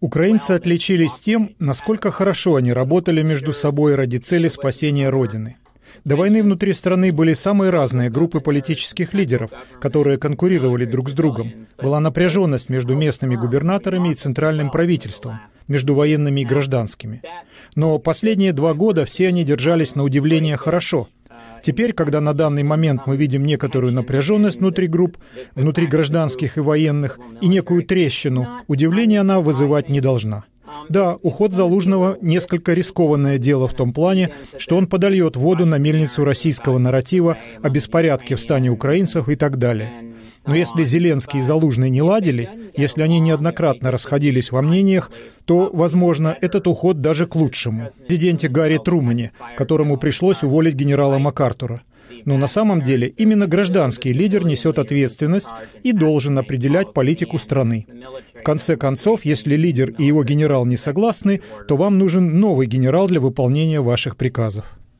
Украинцы отличились тем, насколько хорошо они работали между собой ради цели спасения Родины. До войны внутри страны были самые разные группы политических лидеров, которые конкурировали друг с другом. Была напряженность между местными губернаторами и центральным правительством, между военными и гражданскими. Но последние два года все они держались на удивление хорошо. Теперь, когда на данный момент мы видим некоторую напряженность внутри групп, внутри гражданских и военных, и некую трещину, удивление она вызывать не должна. Да, уход Залужного — несколько рискованное дело в том плане, что он подольет воду на мельницу российского нарратива о беспорядке в стане украинцев и так далее. Но если Зеленский и Залужный не ладили, если они неоднократно расходились во мнениях, то, возможно, этот уход даже к лучшему. Президенте Гарри Трумане, которому пришлось уволить генерала МакАртура. Но на самом деле именно гражданский лидер несет ответственность и должен определять политику страны. В конце концов, если лидер и его генерал не согласны, то вам нужен новый генерал для выполнения ваших приказов.